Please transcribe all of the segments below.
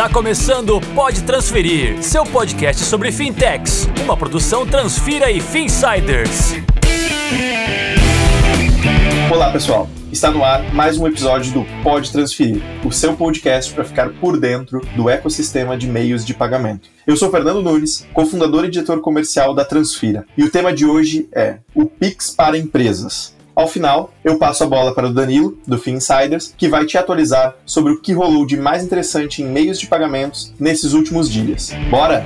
Tá começando o Pode Transferir, seu podcast sobre fintechs, uma produção Transfira e Finsiders. Olá, pessoal. Está no ar mais um episódio do Pode Transferir, o seu podcast para ficar por dentro do ecossistema de meios de pagamento. Eu sou Fernando Nunes, cofundador e diretor comercial da Transfira, e o tema de hoje é o Pix para empresas. Ao final, eu passo a bola para o Danilo, do FinSiders, que vai te atualizar sobre o que rolou de mais interessante em meios de pagamentos nesses últimos dias. Bora?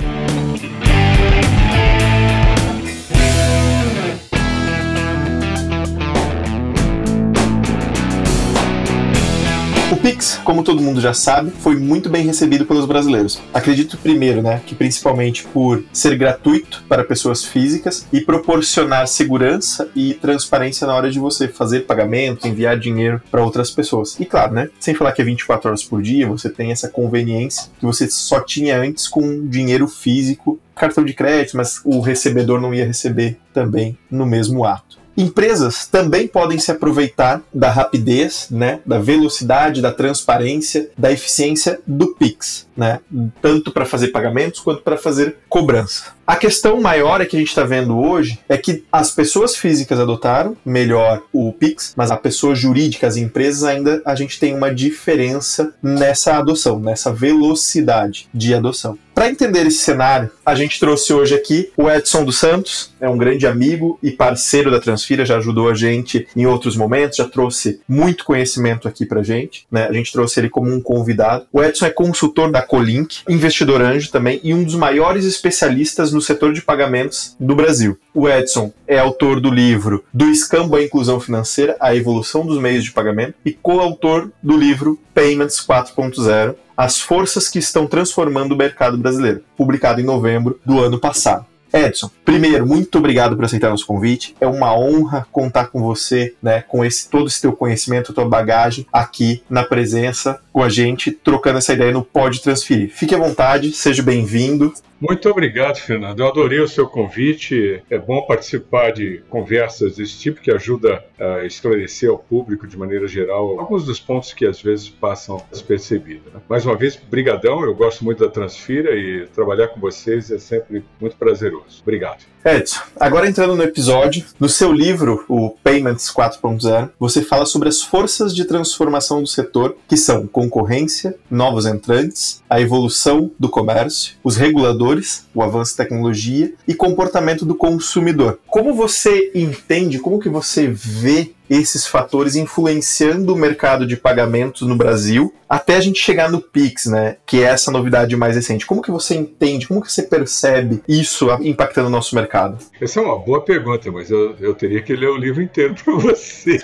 Pix, como todo mundo já sabe, foi muito bem recebido pelos brasileiros. Acredito primeiro, né, que principalmente por ser gratuito para pessoas físicas e proporcionar segurança e transparência na hora de você fazer pagamento, enviar dinheiro para outras pessoas. E claro, né, sem falar que é 24 horas por dia, você tem essa conveniência que você só tinha antes com dinheiro físico, cartão de crédito, mas o recebedor não ia receber também no mesmo ato. Empresas também podem se aproveitar da rapidez, né, da velocidade, da transparência, da eficiência do Pix, né, tanto para fazer pagamentos quanto para fazer cobrança. A questão maior é que a gente está vendo hoje é que as pessoas físicas adotaram melhor o Pix, mas a pessoa jurídica, as empresas ainda a gente tem uma diferença nessa adoção, nessa velocidade de adoção. Para entender esse cenário, a gente trouxe hoje aqui o Edson dos Santos, é um grande amigo e parceiro da Transfira, já ajudou a gente em outros momentos, já trouxe muito conhecimento aqui para gente, né? A gente trouxe ele como um convidado. O Edson é consultor da Colink, investidor anjo também e um dos maiores especialistas no setor de pagamentos do Brasil. O Edson é autor do livro Do Escambo à Inclusão Financeira, a evolução dos meios de pagamento e coautor do livro Payments 4.0, as forças que estão transformando o mercado brasileiro, publicado em novembro do ano passado. Edson, primeiro, muito obrigado por aceitar nosso convite. É uma honra contar com você, né, com esse todo esse teu conhecimento, tua bagagem aqui na presença com a gente, trocando essa ideia no Pode Transferir. Fique à vontade, seja bem-vindo. Muito obrigado, Fernando. Eu adorei o seu convite. É bom participar de conversas desse tipo que ajuda a esclarecer ao público, de maneira geral, alguns dos pontos que às vezes passam despercebidos. Né? Mais uma vez, brigadão. Eu gosto muito da Transfira e trabalhar com vocês é sempre muito prazeroso. Obrigado. Edson, agora entrando no episódio, no seu livro, o Payments 4.0, você fala sobre as forças de transformação do setor, que são concorrência, novos entrantes, a evolução do comércio, os reguladores, o avanço da tecnologia e comportamento do consumidor. Como você entende, como que você vê esses fatores influenciando o mercado de pagamentos no Brasil até a gente chegar no Pix, né? Que é essa novidade mais recente. Como que você entende, como que você percebe isso impactando o nosso mercado? Essa é uma boa pergunta, mas eu, eu teria que ler o livro inteiro para você.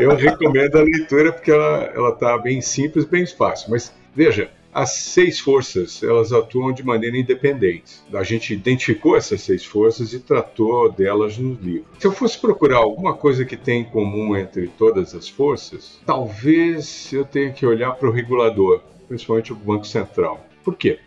eu recomendo a leitura porque ela está bem simples, bem fácil. Mas veja, as seis forças, elas atuam de maneira independente. A gente identificou essas seis forças e tratou delas no livro. Se eu fosse procurar alguma coisa que tem em comum entre todas as forças, talvez eu tenha que olhar para o regulador, principalmente o Banco Central. Por quê?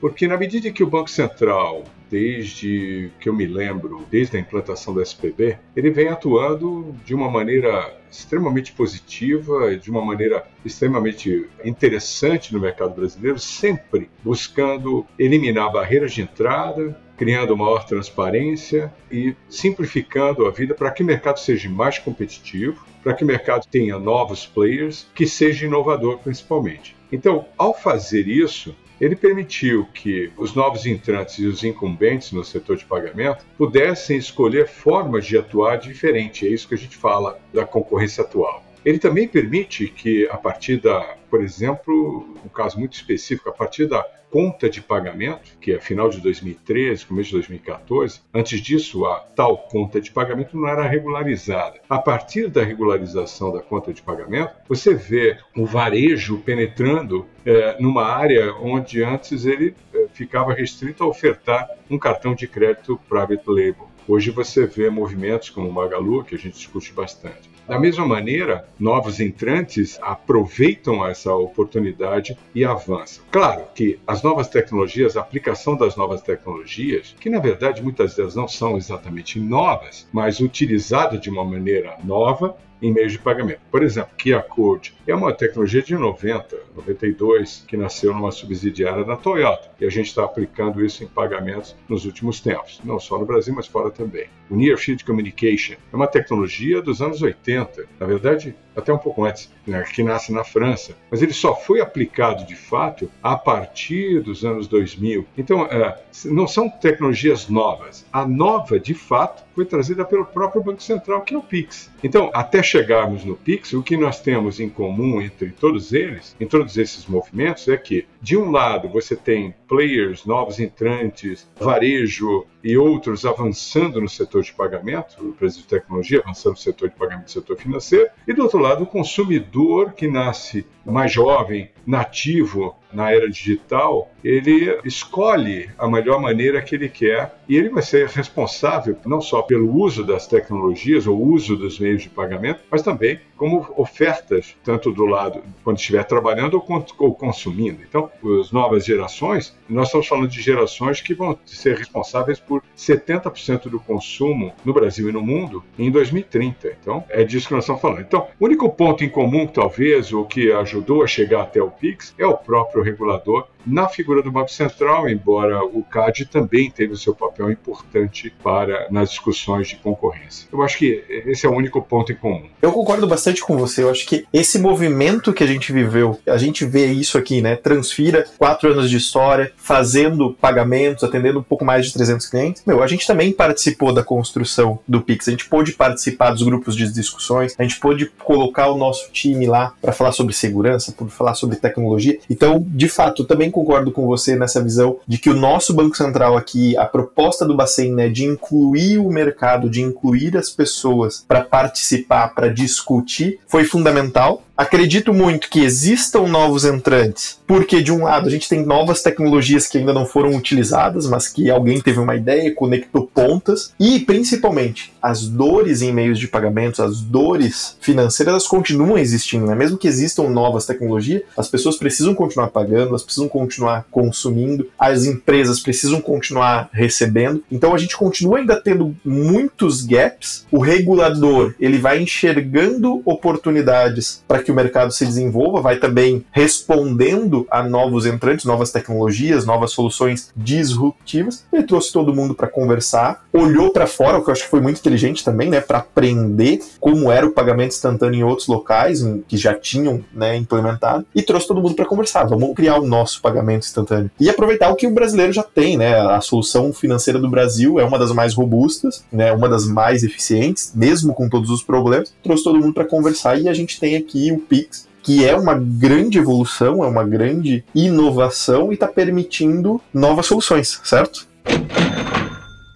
Porque na medida que o Banco Central desde que eu me lembro, desde a implantação do SPB, ele vem atuando de uma maneira extremamente positiva, de uma maneira extremamente interessante no mercado brasileiro, sempre buscando eliminar barreiras de entrada, criando maior transparência e simplificando a vida para que o mercado seja mais competitivo, para que o mercado tenha novos players, que seja inovador principalmente. Então, ao fazer isso, ele permitiu que os novos entrantes e os incumbentes no setor de pagamento pudessem escolher formas de atuar diferente. É isso que a gente fala da concorrência atual. Ele também permite que, a partir da, por exemplo, um caso muito específico, a partir da conta de pagamento, que é final de 2013, começo de 2014, antes disso a tal conta de pagamento não era regularizada. A partir da regularização da conta de pagamento, você vê o varejo penetrando é, numa área onde antes ele é, ficava restrito a ofertar um cartão de crédito private label. Hoje você vê movimentos como o Magalu, que a gente discute bastante. Da mesma maneira, novos entrantes aproveitam essa oportunidade e avançam. Claro que as novas tecnologias, a aplicação das novas tecnologias, que na verdade muitas delas não são exatamente novas, mas utilizadas de uma maneira nova em meios de pagamento. Por exemplo, QR Code é uma tecnologia de 90, 92, que nasceu numa subsidiária da Toyota. E a gente está aplicando isso em pagamentos nos últimos tempos, não só no Brasil, mas fora também. O Near Field Communication é uma tecnologia dos anos 80, na verdade, até um pouco antes, né, que nasce na França, mas ele só foi aplicado de fato a partir dos anos 2000. Então, é, não são tecnologias novas. A nova, de fato, foi trazida pelo próprio Banco Central, que é o PIX. Então, até chegarmos no PIX, o que nós temos em comum entre todos eles, em todos esses movimentos, é que, de um lado, você tem players, novos entrantes, varejo e outros avançando no setor de pagamento, empresas de tecnologia avançando no setor de pagamento no setor financeiro, e do outro lado, o consumidor que nasce mais jovem, nativo na era digital, ele escolhe a melhor maneira que ele quer e ele vai ser responsável não só pelo uso das tecnologias ou uso dos meios de pagamento, mas também como ofertas, tanto do lado quando estiver trabalhando ou, consumindo. Então, as novas gerações, nós estamos falando de gerações que vão ser responsáveis por 70% do consumo no Brasil e no mundo em 2030. Então, é disso que nós estamos falando. Então, o único ponto em comum, talvez, o que ajudou a chegar até o PIX é o próprio regulador na figura do Banco Central, embora o CAD também teve o seu papel importante para nas discussões de concorrência. Eu acho que esse é o único ponto em comum. Eu concordo bastante com você. Eu acho que esse movimento que a gente viveu, a gente vê isso aqui, né? Transfira quatro anos de história, fazendo pagamentos, atendendo um pouco mais de 300 clientes. Meu, a gente também participou da construção do Pix. A gente pôde participar dos grupos de discussões, a gente pôde colocar o nosso time lá para falar sobre segurança, para falar sobre tecnologia. Então, de fato, também concordo com você nessa visão de que o nosso Banco Central aqui, a proposta do Bacen, né, de incluir o mercado, de incluir as pessoas para participar, para discutir, foi fundamental. Acredito muito que existam novos entrantes, porque de um lado a gente tem novas tecnologias que ainda não foram utilizadas, mas que alguém teve uma ideia, conectou pontas, e principalmente as dores em meios de pagamentos, as dores financeiras, elas continuam existindo, né? Mesmo que existam novas tecnologias, as pessoas precisam continuar pagando, elas precisam continuar consumindo, as empresas precisam continuar recebendo. Então a gente continua ainda tendo muitos gaps. O regulador, ele vai enxergando oportunidades para que o mercado se desenvolva, vai também respondendo a novos entrantes, novas tecnologias, novas soluções disruptivas. Ele trouxe todo mundo para conversar, olhou para fora, o que eu acho que foi muito inteligente também, né, para aprender como era o pagamento instantâneo em outros locais que já tinham, né, implementado e trouxe todo mundo para conversar. Vamos criar o nosso pagamento instantâneo e aproveitar o que o brasileiro já tem, né? A solução financeira do Brasil é uma das mais robustas, né, uma das mais eficientes, mesmo com todos os problemas. Trouxe todo mundo para conversar e a gente tem aqui o Pix, que é uma grande evolução, é uma grande inovação e está permitindo novas soluções, certo?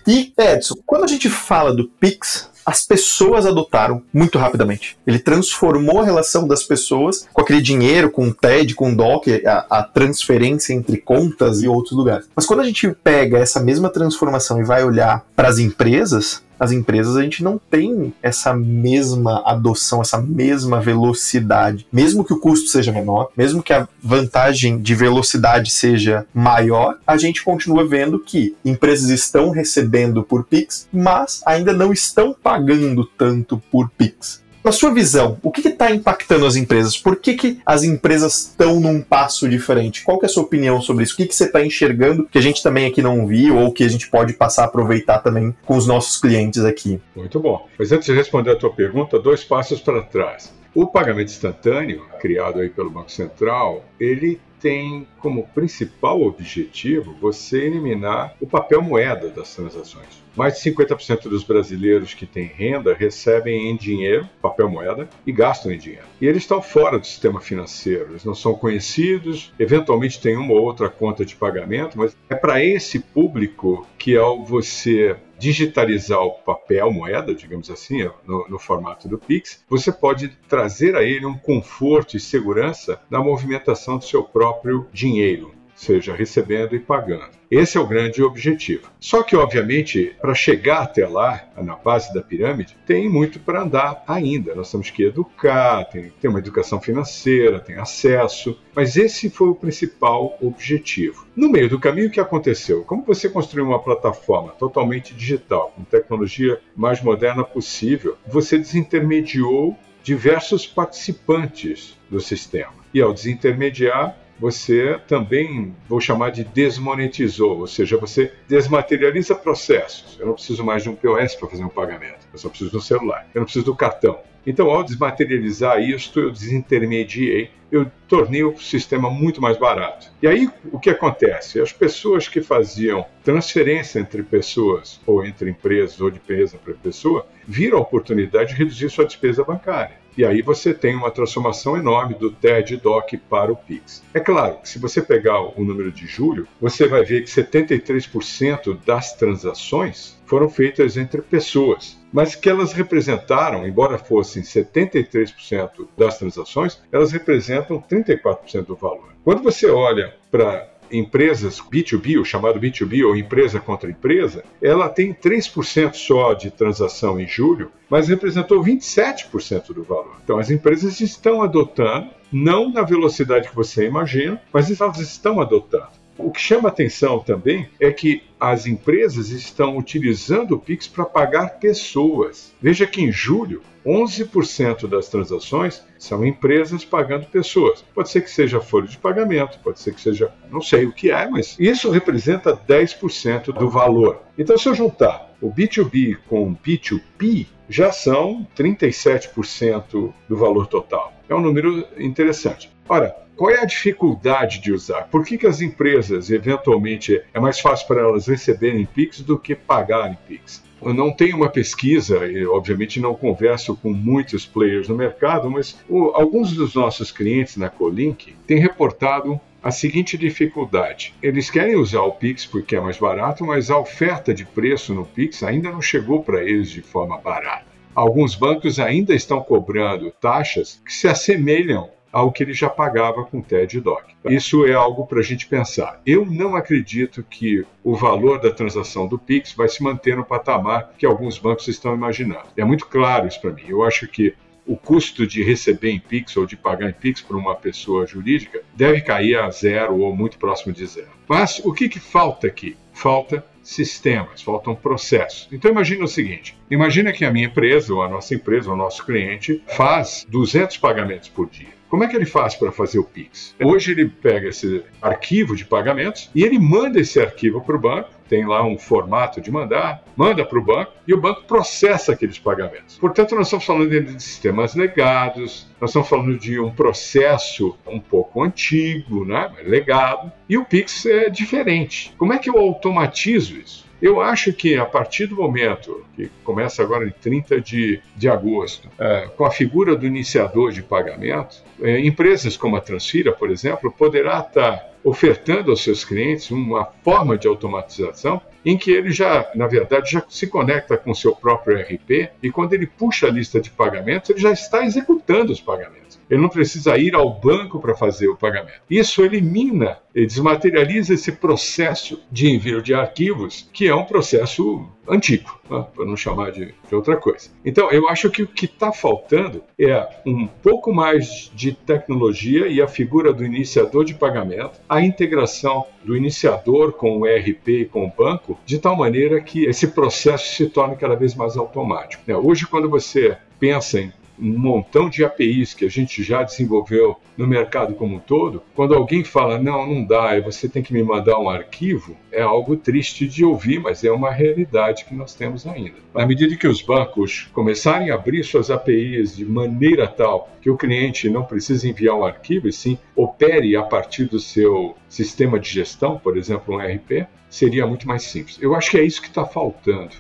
E, Edson, quando a gente fala do Pix, as pessoas adotaram muito rapidamente. Ele transformou a relação das pessoas com aquele dinheiro, com o TED, com o DOC, a, a, transferência entre contas e outros lugares. Mas quando a gente pega essa mesma transformação e vai olhar para as empresas, as empresas a gente não tem essa mesma adoção, essa mesma velocidade. Mesmo que o custo seja menor, mesmo que a vantagem de velocidade seja maior, a gente continua vendo que empresas estão recebendo por Pix, mas ainda não estão pagando tanto por Pix. Na sua visão, o que está impactando as empresas? Por que, que as empresas estão num passo diferente? Qual é a sua opinião sobre isso? O que, que você está enxergando que a gente também aqui não viu ou que a gente pode passar a aproveitar também com os nossos clientes aqui? Muito bom. Mas antes de responder a tua pergunta, dois passos para trás. O pagamento instantâneo, criado aí pelo Banco Central, ele tem como principal objetivo você eliminar o papel moeda das transações. Mais de 50% dos brasileiros que têm renda recebem em dinheiro, papel moeda, e gastam em dinheiro. E eles estão fora do sistema financeiro, eles não são conhecidos, eventualmente tem uma ou outra conta de pagamento, mas é para esse público que ao você digitalizar o papel, moeda, digamos assim, no, no, formato do Pix, você pode trazer a ele um conforto e segurança na movimentação do seu próprio dinheiro seja recebendo e pagando. Esse é o grande objetivo. Só que, obviamente, para chegar até lá, na base da pirâmide, tem muito para andar ainda. Nós temos que educar, tem, tem uma educação financeira, tem acesso, mas esse foi o principal objetivo. No meio do caminho, o que aconteceu? Como você construiu uma plataforma totalmente digital, com tecnologia mais moderna possível, você desintermediou diversos participantes do sistema. E ao desintermediar, você também, vou chamar de desmonetizou, ou seja, você desmaterializa processos. Eu não preciso mais de um POS para fazer um pagamento, eu só preciso do celular, eu não preciso do cartão. Então, ao desmaterializar isto, eu desintermediei, eu tornei o sistema muito mais barato. E aí, o que acontece? As pessoas que faziam transferência entre pessoas, ou entre empresas, ou de empresa para pessoa, viram a oportunidade de reduzir sua despesa bancária. E aí você tem uma transformação enorme do TED DOC para o Pix. É claro que se você pegar o número de julho, você vai ver que 73% das transações foram feitas entre pessoas, mas que elas representaram, embora fossem 73% das transações, elas representam 34% do valor. Quando você olha para empresas B2B, o chamado B2B ou empresa contra empresa, ela tem 3% só de transação em julho, mas representou 27% do valor. Então as empresas estão adotando, não na velocidade que você imagina, mas elas estão adotando. O que chama atenção também é que as empresas estão utilizando o Pix para pagar pessoas. Veja que em julho, 11% das transações são empresas pagando pessoas. Pode ser que seja folha de pagamento, pode ser que seja, não sei o que é, mas isso representa 10% do valor. Então, se eu juntar o B2B com o P2P, já são 37% do valor total. É um número interessante. Ora, qual é a dificuldade de usar? Por que, que as empresas, eventualmente, é mais fácil para elas receberem PIX do que pagarem PIX? Eu não tenho uma pesquisa e, obviamente, não converso com muitos players no mercado, mas o, alguns dos nossos clientes na Colink têm reportado a seguinte dificuldade: eles querem usar o Pix porque é mais barato, mas a oferta de preço no Pix ainda não chegou para eles de forma barata. Alguns bancos ainda estão cobrando taxas que se assemelham ao que ele já pagava com TED e DOC. Isso é algo para a gente pensar. Eu não acredito que o valor da transação do Pix vai se manter no patamar que alguns bancos estão imaginando. É muito claro isso para mim. Eu acho que o custo de receber em Pix ou de pagar em Pix por uma pessoa jurídica deve cair a zero ou muito próximo de zero. Mas o que, que falta aqui? Falta sistemas, faltam processos. Então imagine o seguinte: imagina que a minha empresa, ou a nossa empresa, ou o nosso cliente, faz 200 pagamentos por dia. Como é que ele faz para fazer o Pix? Hoje ele pega esse arquivo de pagamentos e ele manda esse arquivo para o banco, tem lá um formato de mandar, manda para o banco e o banco processa aqueles pagamentos. Portanto, nós estamos falando de sistemas legados, nós estamos falando de um processo um pouco antigo, né, legado, e o Pix é diferente. Como é que eu automatizo isso? Eu acho que a partir do momento que começa agora em 30 de, de agosto, é, com a figura do iniciador de pagamento, é, empresas como a Transfira, por exemplo, poderá estar ofertando aos seus clientes uma forma de automatização em que ele já, na verdade, já se conecta com o seu próprio RP e quando ele puxa a lista de pagamentos, ele já está executando os pagamentos. Ele não precisa ir ao banco para fazer o pagamento. Isso elimina desmaterializa esse processo de envio de arquivos, que é um processo antigo, né? para não chamar de, de, outra coisa. Então, eu acho que o que está faltando é um pouco mais de tecnologia e a figura do iniciador de pagamento, a integração do iniciador com o ERP e com o banco, de tal maneira que esse processo se torne cada vez mais automático. Né? Hoje, quando você pensa em um montão de APIs que a gente já desenvolveu no mercado como um todo, quando alguém fala, não, não dá, você tem que me mandar um arquivo, é algo triste de ouvir, mas é uma realidade que nós temos ainda. À medida que os bancos começarem a abrir suas APIs de maneira tal que o cliente não precise enviar um arquivo, e sim opere a partir do seu sistema de gestão, por exemplo, um RP, seria muito mais simples. Eu acho que é isso que está faltando.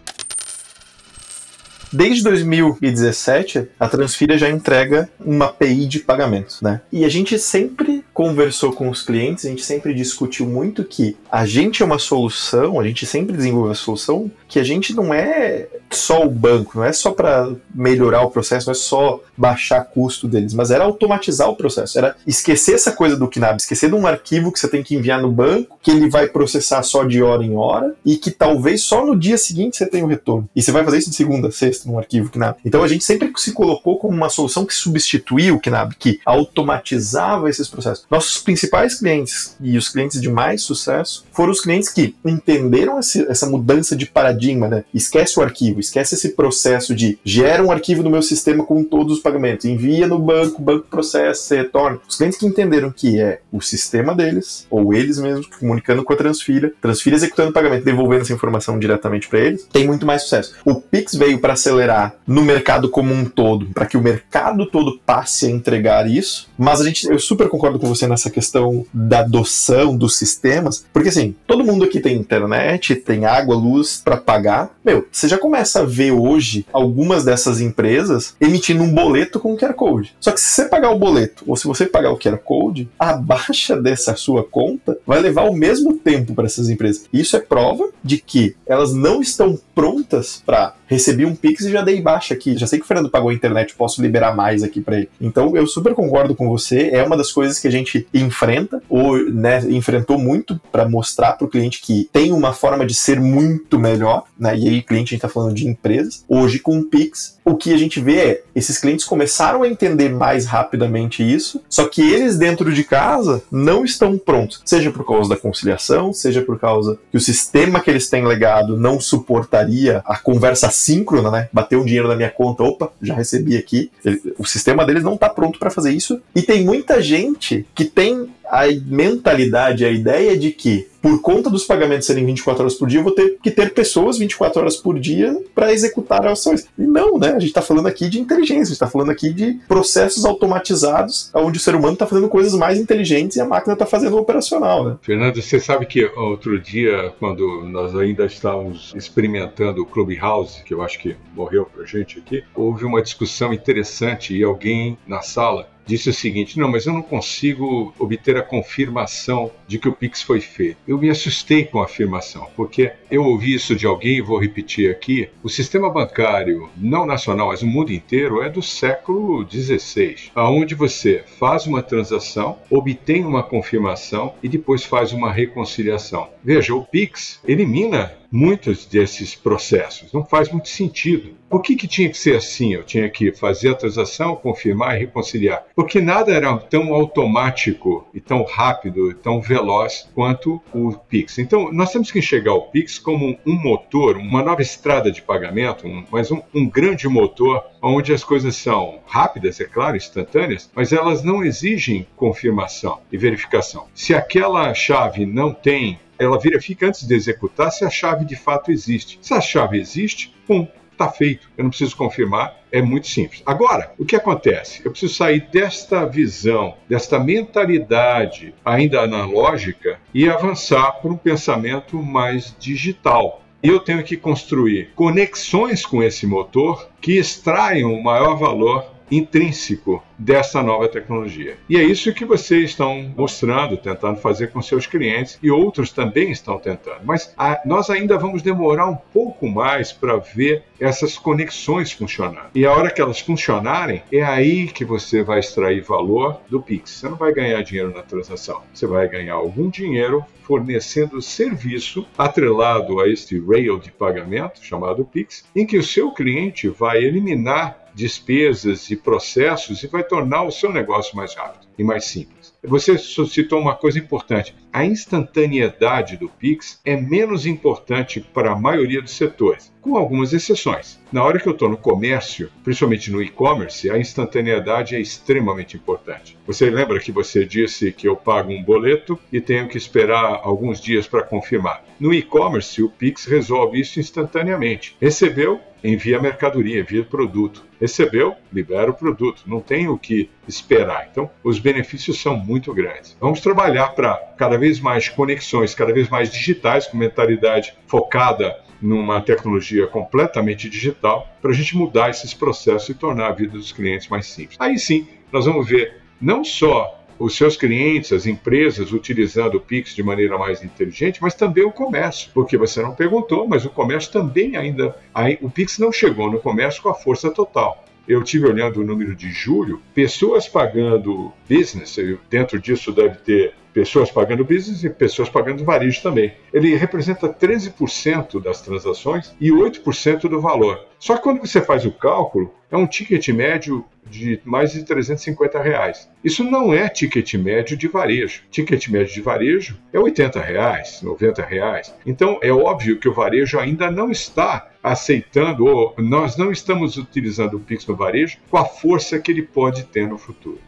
Desde 2017, a Transfira já entrega uma API de pagamentos, né? E a gente sempre conversou com os clientes, a gente sempre discutiu muito que a gente é uma solução, a gente sempre desenvolve a solução que a gente não é só o banco, não é só para melhorar o processo, não é só baixar custo deles, mas era automatizar o processo, era esquecer essa coisa do KNAB, esquecer de um arquivo que você tem que enviar no banco, que ele vai processar só de hora em hora e que talvez só no dia seguinte você tenha o retorno. E você vai fazer isso de segunda a sexta num arquivo KNAB. Então a gente sempre se colocou como uma solução que substituía o KNAB, que automatizava esses processos. Nossos principais clientes e os clientes de mais sucesso foram os clientes que entenderam essa mudança de paradigma, né? Esquece o arquivo esquece esse processo de gera um arquivo no meu sistema com todos os pagamentos, envia no banco, banco processa, retorna. Os clientes que entenderam que é o sistema deles, ou eles mesmos comunicando com a Transfira, Transfira executando o pagamento, devolvendo essa informação diretamente para eles, tem muito mais sucesso. O Pix veio para acelerar no mercado como um todo, para que o mercado todo passe a entregar isso, mas a gente, eu super concordo com você nessa questão da adoção dos sistemas, porque assim, todo mundo aqui tem internet, tem água, luz para pagar. Meu, você já começa a ver hoje algumas dessas empresas emitindo um boleto com QR Code. Só que se você pagar o boleto ou se você pagar o QR Code, a baixa dessa sua conta vai levar o mesmo tempo para essas empresas. Isso é prova de que elas não estão prontas para receber um Pix e já dei baixa aqui. Já sei que o Fernando pagou a internet, posso liberar mais aqui para ele. Então eu super concordo com você. É uma das coisas que a gente enfrenta ou né, enfrentou muito para mostrar para o cliente que tem uma forma de ser muito melhor, né? E aí cliente a gente está falando de empresas. Hoje com o Pix, o que a gente vê é esses clientes começaram a entender mais rapidamente isso, só que eles dentro de casa não estão prontos, seja por causa da conciliação, seja por causa que o sistema que eles têm legado não suportaria a conversa síncrona, né? Bateu um dinheiro na minha conta, opa, já recebi aqui. O sistema deles não está pronto para fazer isso. E tem muita gente que tem a mentalidade, a ideia de que por conta dos pagamentos serem 24 horas por dia, eu vou ter que ter pessoas 24 horas por dia para executar ações. E não, né? A gente está falando aqui de inteligência, a gente está falando aqui de processos automatizados, onde o ser humano está fazendo coisas mais inteligentes e a máquina está fazendo operacional, né? Fernando, você sabe que outro dia, quando nós ainda estávamos experimentando o Clubhouse, que eu acho que morreu pra gente aqui, houve uma discussão interessante e alguém na sala disse o seguinte: não, mas eu não consigo obter a confirmação de que o Pix foi feito. Eu me assustei com a afirmação, porque eu ouvi isso de alguém e vou repetir aqui. O sistema bancário, não nacional, mas o mundo inteiro, é do século XVI, aonde você faz uma transação, obtém uma confirmação e depois faz uma reconciliação. Veja, o Pix elimina muitos desses processos. Não faz muito sentido. Por que, que tinha que ser assim? Eu tinha que fazer a transação, confirmar e reconciliar. Porque nada era tão automático e tão rápido e tão veloz quanto o Pix. Então, nós temos que enxergar o Pix como um motor, uma nova estrada de pagamento, um, mas um, um grande motor onde as coisas são rápidas, é claro, instantâneas, mas elas não exigem confirmação e verificação. Se aquela chave não tem ela verifica antes de executar se a chave de fato existe. Se a chave existe, pum, está feito. Eu não preciso confirmar, é muito simples. Agora, o que acontece? Eu preciso sair desta visão, desta mentalidade ainda analógica e avançar para um pensamento mais digital. E eu tenho que construir conexões com esse motor que extraiam o maior valor intrínseco dessa nova tecnologia. E é isso que vocês estão mostrando, tentando fazer com seus clientes e outros também estão tentando. Mas a, nós ainda vamos demorar um pouco mais para ver essas conexões funcionando. E a hora que elas funcionarem, é aí que você vai extrair valor do Pix. Você não vai ganhar dinheiro na transação, você vai ganhar algum dinheiro fornecendo serviço atrelado a este rail de pagamento chamado Pix, em que o seu cliente vai eliminar despesas e processos e vai tornar o seu negócio mais rápido e mais simples. Você citou uma coisa importante: a instantaneidade do Pix é menos importante para a maioria dos setores, com algumas exceções. Na hora que eu estou no comércio, principalmente no e-commerce, a instantaneidade é extremamente importante. Você lembra que você disse que eu pago um boleto e tenho que esperar alguns dias para confirmar? No e-commerce, o Pix resolve isso instantaneamente. Recebeu, envia mercadoria, envia produto. Recebeu, libera o produto. Não tem o que esperar. Então, os benefícios são muito grandes. Vamos trabalhar para cada vez mais conexões, cada vez mais digitais, com mentalidade focada numa tecnologia completamente digital, para a gente mudar esses processos e tornar a vida dos clientes mais simples. Aí sim, nós vamos ver não só os seus clientes, as empresas utilizando o Pix de maneira mais inteligente, mas também o comércio, porque você não perguntou, mas o comércio também ainda, o Pix não chegou no comércio com a força total. Eu tive olhando o número de julho, pessoas pagando business, dentro disso deve ter pessoas pagando business e pessoas pagando varejo também. Ele representa 13% das transações e 8% do valor. Só que quando você faz o cálculo, é um ticket médio de mais de 350 reais. Isso não é ticket médio de varejo. Ticket médio de varejo é 80 reais, 90 reais. Então é óbvio que o varejo ainda não está aceitando, ou nós não estamos utilizando o Pix no varejo com a força que ele pode ter no futuro.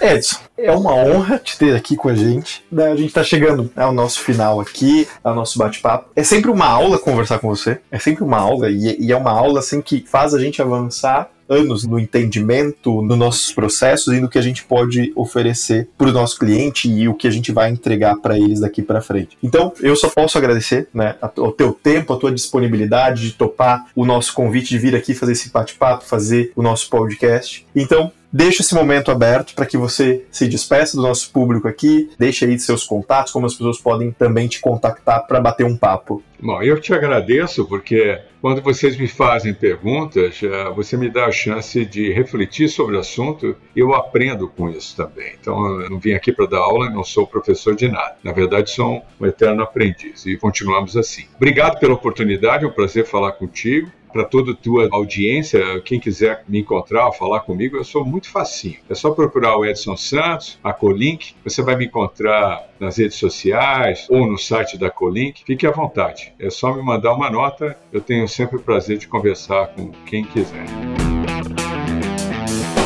Edson, é uma honra te ter aqui com a gente. Né, a gente está chegando ao nosso final aqui, ao nosso bate-papo. É sempre uma aula conversar com você. É sempre uma aula e é uma aula assim que faz a gente avançar anos no entendimento nos nossos processos e no que a gente pode oferecer para o nosso cliente e o que a gente vai entregar para eles daqui para frente. Então, eu só posso agradecer né, o teu tempo, a tua disponibilidade de topar o nosso convite de vir aqui fazer esse bate-papo, fazer o nosso podcast. Então, Deixo esse momento aberto para que você se despeça do nosso público aqui, deixe aí seus contatos, como as pessoas podem também te contactar para bater um papo. Bom, eu te agradeço porque quando vocês me fazem perguntas, eh, você me dá a chance de refletir sobre o assunto e eu aprendo com isso também. Então, eu não vim aqui para dar aula, não sou professor de nada. Na verdade, sou um eterno aprendiz e continuamos assim. Obrigado pela oportunidade, é um prazer falar contigo para toda a tua audiência, quem quiser me encontrar, falar comigo, eu sou muito facinho. É só procurar o Edson Santos, a Colink, você vai me encontrar nas redes sociais ou no site da Colink. Fique à vontade. É só me mandar uma nota, eu tenho sempre o prazer de conversar com quem quiser.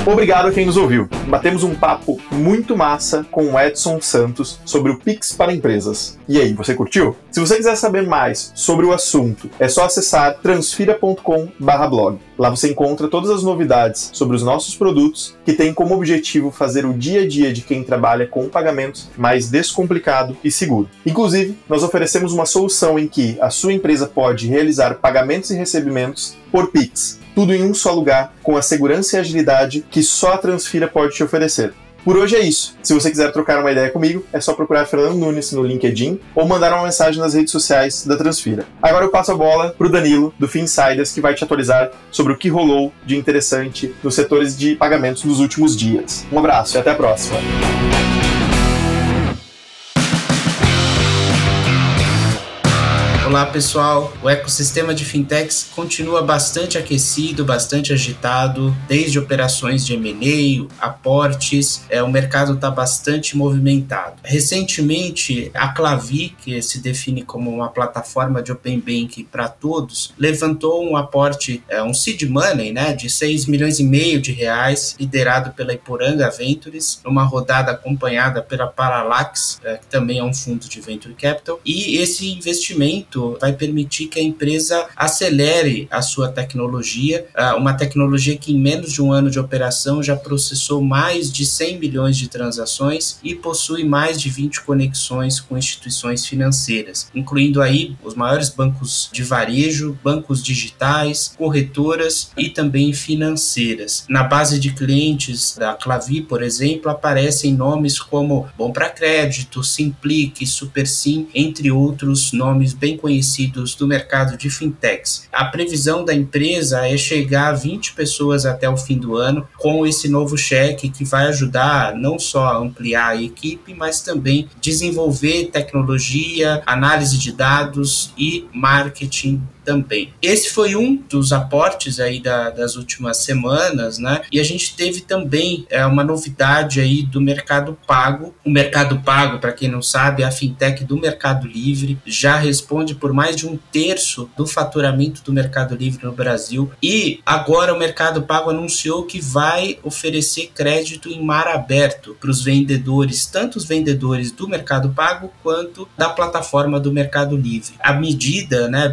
Obrigado a quem nos ouviu. Batemos um papo muito massa com o Edson Santos sobre o Pix para empresas. E aí, você curtiu? Se você quiser saber mais sobre o assunto, é só acessar transfira.com/blog. Lá você encontra todas as novidades sobre os nossos produtos que têm como objetivo fazer o dia a dia de quem trabalha com pagamentos mais descomplicado e seguro. Inclusive, nós oferecemos uma solução em que a sua empresa pode realizar pagamentos e recebimentos por Pix tudo em um só lugar, com a segurança e agilidade que só a Transfira pode te oferecer. Por hoje é isso. Se você quiser trocar uma ideia comigo, é só procurar Fernando Nunes no LinkedIn ou mandar uma mensagem nas redes sociais da Transfira. Agora eu passo a bola para o Danilo, do Finsiders, que vai te atualizar sobre o que rolou de interessante nos setores de pagamentos nos últimos dias. Um abraço e até a próxima. Olá pessoal, o ecossistema de fintechs continua bastante aquecido, bastante agitado, desde operações de M&A, aportes, é, o mercado está bastante movimentado. Recentemente, a Clavi, que se define como uma plataforma de open banking para todos, levantou um aporte, é, um seed money, né, de 6 milhões e meio de reais, liderado pela Iporanga Ventures, numa rodada acompanhada pela Parallax, é, que também é um fundo de venture capital, e esse investimento vai permitir que a empresa acelere a sua tecnologia, ah, uma tecnologia que em menos de um ano de operação já processou mais de 100 milhões de transações e possui mais de 20 conexões com instituições financeiras, incluindo aí os maiores bancos de varejo, bancos digitais, corretoras e também financeiras. Na base de clientes da Clavi, por exemplo, aparecem nomes como Bom para Crédito, Simplique, SuperSim, entre outros nomes bem conhecidos do mercado de fintechs. A previsão da empresa é chegar a 20 pessoas até o fim do ano com esse novo cheque que vai ajudar não só a ampliar a equipe, mas também desenvolver tecnologia, análise de dados e marketing também. Esse foi um dos aportes aí da, das últimas semanas, né? E a gente teve também é, uma novidade aí do Mercado Pago. O Mercado Pago, para quem não sabe, é a fintech do Mercado Livre, já responde por mais de um terço do faturamento do Mercado Livre no Brasil. E agora o Mercado Pago anunciou que vai oferecer crédito em mar aberto para os vendedores, tanto os vendedores do Mercado Pago quanto da plataforma do Mercado Livre. A medida, né,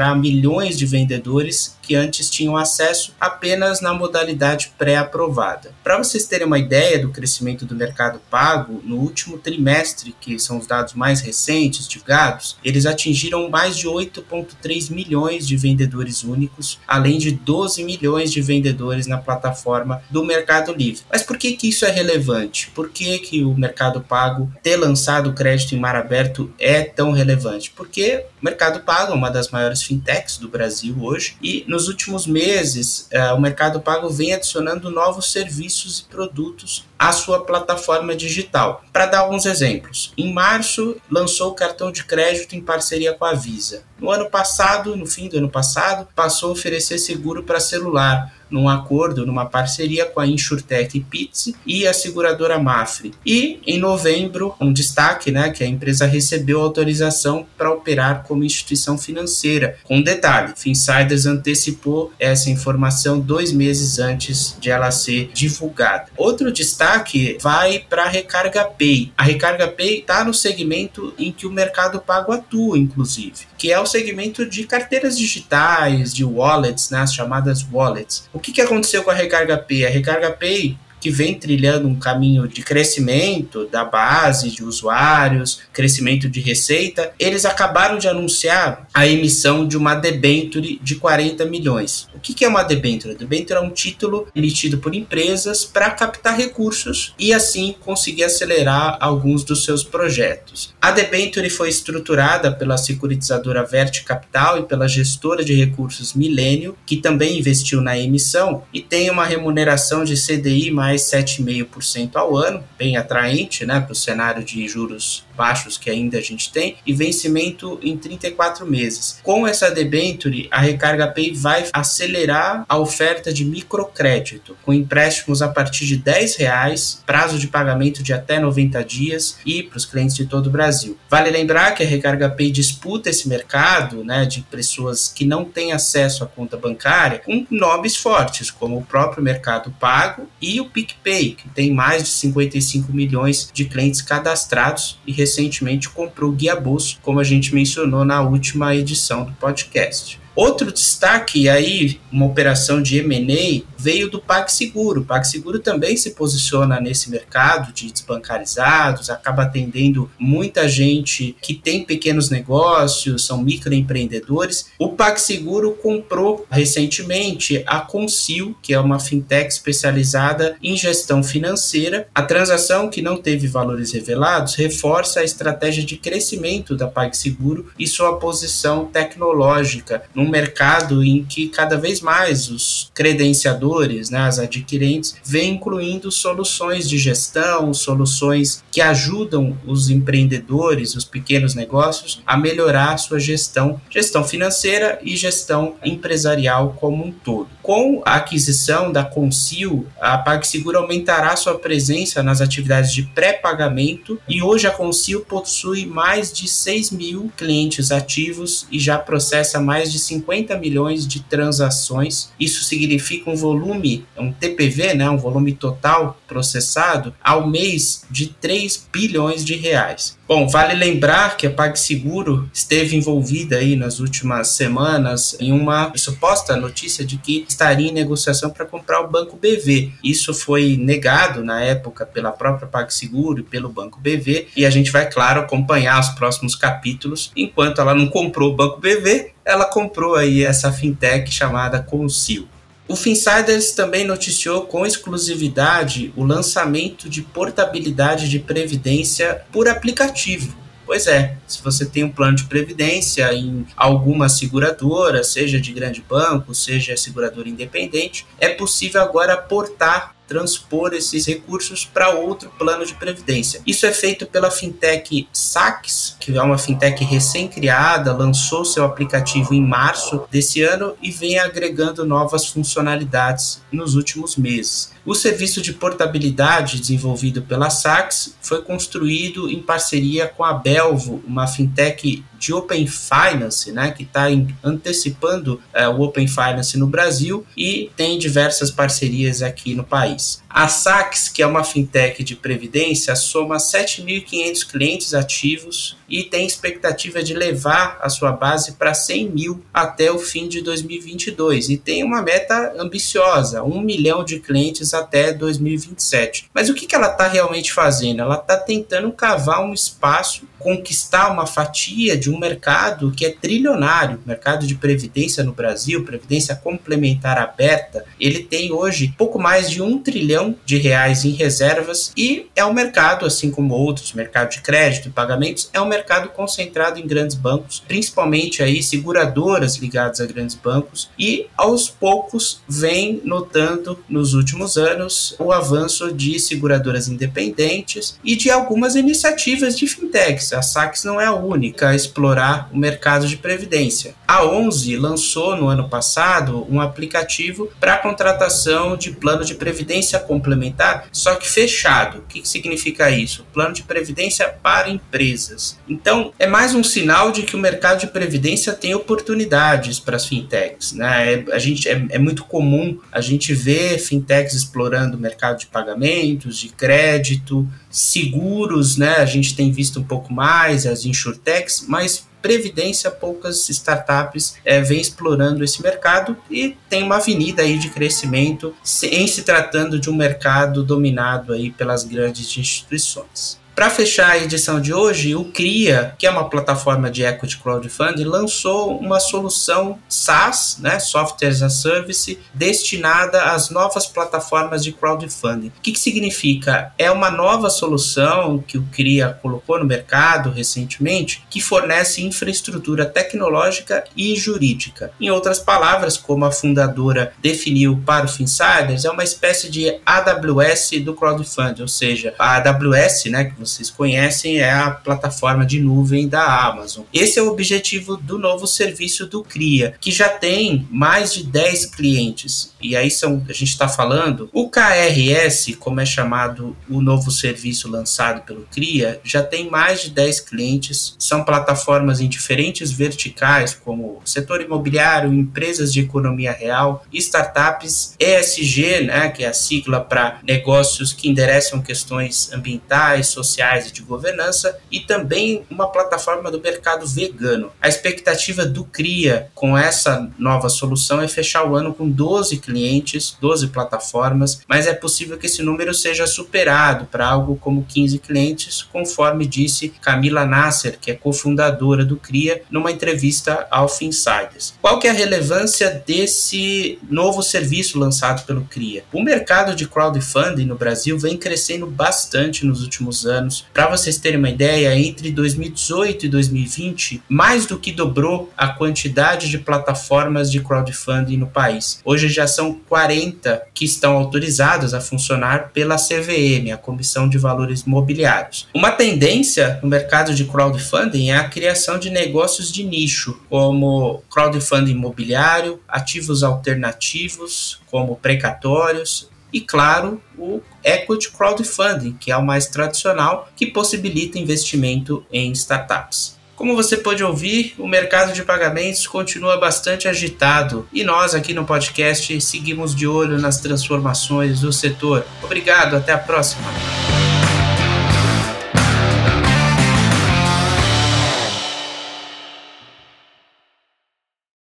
beneficiará beneficiará milhões de vendedores que antes tinham acesso apenas na modalidade pré-aprovada. Para vocês terem uma ideia do crescimento do mercado pago, no último trimestre, que são os dados mais recentes divulgados, eles atingiram mais de 8,3 milhões de vendedores únicos, além de 12 milhões de vendedores na plataforma do Mercado Livre. Mas por que, que isso é relevante? Por que, que o Mercado Pago ter lançado o crédito em mar aberto é tão relevante? Porque o Mercado Pago é uma das maiores fintechs do Brasil hoje. E nos últimos meses, uh, o Mercado Pago vem adicionando novos serviços e produtos à sua plataforma digital. Para dar alguns exemplos, em março lançou o cartão de crédito em parceria com a Visa. No ano passado, no fim do ano passado, passou a oferecer seguro para celular num acordo, numa parceria com a Insurtech Pizzi e a seguradora Mafre. E em novembro, um destaque, né, que a empresa recebeu autorização para operar como instituição financeira. Com detalhe, Finsiders antecipou essa informação dois meses antes de ela ser divulgada. Outro destaque vai para a Recarga Pay. A Recarga Pay está no segmento em que o mercado pago atua, inclusive, que é o segmento de carteiras digitais, de wallets, né, as chamadas wallets. O que, que aconteceu com a Recarga Pay? A Recarga Pay que vem trilhando um caminho de crescimento da base de usuários, crescimento de receita, eles acabaram de anunciar a emissão de uma debenture de 40 milhões. O que é uma debenture? A debenture é um título emitido por empresas para captar recursos e assim conseguir acelerar alguns dos seus projetos. A debenture foi estruturada pela securitizadora Vert Capital e pela gestora de recursos Milênio, que também investiu na emissão e tem uma remuneração de CDI mais mais 7,5% ao ano, bem atraente né, para o cenário de juros baixos que ainda a gente tem, e vencimento em 34 meses. Com essa debenture, a Recarga Pay vai acelerar a oferta de microcrédito, com empréstimos a partir de 10 reais, prazo de pagamento de até 90 dias e para os clientes de todo o Brasil. Vale lembrar que a Recarga Pay disputa esse mercado né, de pessoas que não têm acesso à conta bancária com nomes fortes, como o próprio Mercado Pago e o PicPay, que tem mais de 55 milhões de clientes cadastrados e recentemente comprou o Guia Bolso, como a gente mencionou na última edição do podcast. Outro destaque aí, uma operação de M&A, veio do PagSeguro. O PagSeguro também se posiciona nesse mercado de desbancarizados, acaba atendendo muita gente que tem pequenos negócios, são microempreendedores. O PagSeguro comprou recentemente a Consil, que é uma fintech especializada em gestão financeira. A transação, que não teve valores revelados, reforça a estratégia de crescimento da PagSeguro e sua posição tecnológica mercado em que cada vez mais os credenciadores, né, as adquirentes, vêm incluindo soluções de gestão, soluções que ajudam os empreendedores, os pequenos negócios, a melhorar sua gestão, gestão financeira e gestão empresarial como um todo. Com a aquisição da Consil, a PagSeguro aumentará sua presença nas atividades de pré-pagamento e hoje a Consil possui mais de 6 mil clientes ativos e já processa mais de 50 milhões de transações. Isso significa um volume, um TPV, né, um volume total processado ao mês de 3 bilhões de reais. Bom, vale lembrar que a PagSeguro esteve envolvida aí nas últimas semanas em uma suposta notícia de que estaria em negociação para comprar o Banco BV. Isso foi negado na época pela própria PagSeguro e pelo Banco BV, e a gente vai, claro, acompanhar os próximos capítulos. Enquanto ela não comprou o Banco BV, ela comprou aí essa fintech chamada Consil. O Finsiders também noticiou com exclusividade o lançamento de portabilidade de previdência por aplicativo. Pois é, se você tem um plano de previdência em alguma seguradora, seja de grande banco, seja seguradora independente, é possível agora portar transpor esses recursos para outro plano de previdência. Isso é feito pela fintech Sax, que é uma fintech recém-criada, lançou seu aplicativo em março desse ano e vem agregando novas funcionalidades nos últimos meses. O serviço de portabilidade desenvolvido pela Sax foi construído em parceria com a Belvo, uma fintech de Open Finance, né, que está antecipando é, o Open Finance no Brasil e tem diversas parcerias aqui no país. A Sax, que é uma fintech de previdência, soma 7.500 clientes ativos e tem expectativa de levar a sua base para 100 mil até o fim de 2022 e tem uma meta ambiciosa, 1 milhão de clientes até 2027. Mas o que, que ela está realmente fazendo? Ela está tentando cavar um espaço, conquistar uma fatia de um mercado que é trilionário, mercado de previdência no Brasil, previdência complementar aberta, ele tem hoje pouco mais de um trilhão de reais em reservas e é um mercado, assim como outros, mercado de crédito e pagamentos, é um mercado concentrado em grandes bancos, principalmente aí seguradoras ligadas a grandes bancos e aos poucos vem notando nos últimos anos o avanço de seguradoras independentes e de algumas iniciativas de fintechs. A Sax não é a única a explorar o mercado de previdência. A 11 lançou no ano passado um aplicativo para contratação de plano de previdência complementar, só que fechado. O que significa isso? Plano de previdência para empresas. Então, é mais um sinal de que o mercado de previdência tem oportunidades para as fintechs. Né? É, a gente, é, é muito comum a gente ver fintechs explorando o mercado de pagamentos, de crédito, seguros, né? A gente tem visto um pouco mais as insurtechs, mas previdência, poucas startups é, vêm explorando esse mercado e tem uma avenida aí de crescimento em se tratando de um mercado dominado aí pelas grandes instituições. Para fechar a edição de hoje, o CRIA, que é uma plataforma de equity crowdfunding, lançou uma solução SaaS, né, Software as a Service, destinada às novas plataformas de crowdfunding. O que, que significa? É uma nova solução que o CRIA colocou no mercado recentemente, que fornece infraestrutura tecnológica e jurídica. Em outras palavras, como a fundadora definiu para os Insiders, é uma espécie de AWS do crowdfunding, ou seja, a AWS, né, que vocês conhecem, é a plataforma de nuvem da Amazon. Esse é o objetivo do novo serviço do CRIA, que já tem mais de 10 clientes. E aí são, a gente está falando, o KRS, como é chamado o novo serviço lançado pelo CRIA, já tem mais de 10 clientes. São plataformas em diferentes verticais, como setor imobiliário, empresas de economia real, startups, ESG, né, que é a sigla para negócios que endereçam questões ambientais, sociais sociais e de governança e também uma plataforma do mercado vegano. A expectativa do CRIA com essa nova solução é fechar o ano com 12 clientes, 12 plataformas, mas é possível que esse número seja superado para algo como 15 clientes, conforme disse Camila Nasser, que é cofundadora do CRIA, numa entrevista ao Finsiders. Qual que é a relevância desse novo serviço lançado pelo CRIA? O mercado de crowdfunding no Brasil vem crescendo bastante nos últimos anos anos. Para vocês terem uma ideia, entre 2018 e 2020, mais do que dobrou a quantidade de plataformas de crowdfunding no país. Hoje já são 40 que estão autorizadas a funcionar pela CVM, a Comissão de Valores Mobiliários. Uma tendência no mercado de crowdfunding é a criação de negócios de nicho, como crowdfunding imobiliário, ativos alternativos, como precatórios, e, claro, o equity crowdfunding, que é o mais tradicional, que possibilita investimento em startups. Como você pode ouvir, o mercado de pagamentos continua bastante agitado e nós aqui no podcast seguimos de olho nas transformações do setor. Obrigado, até a próxima.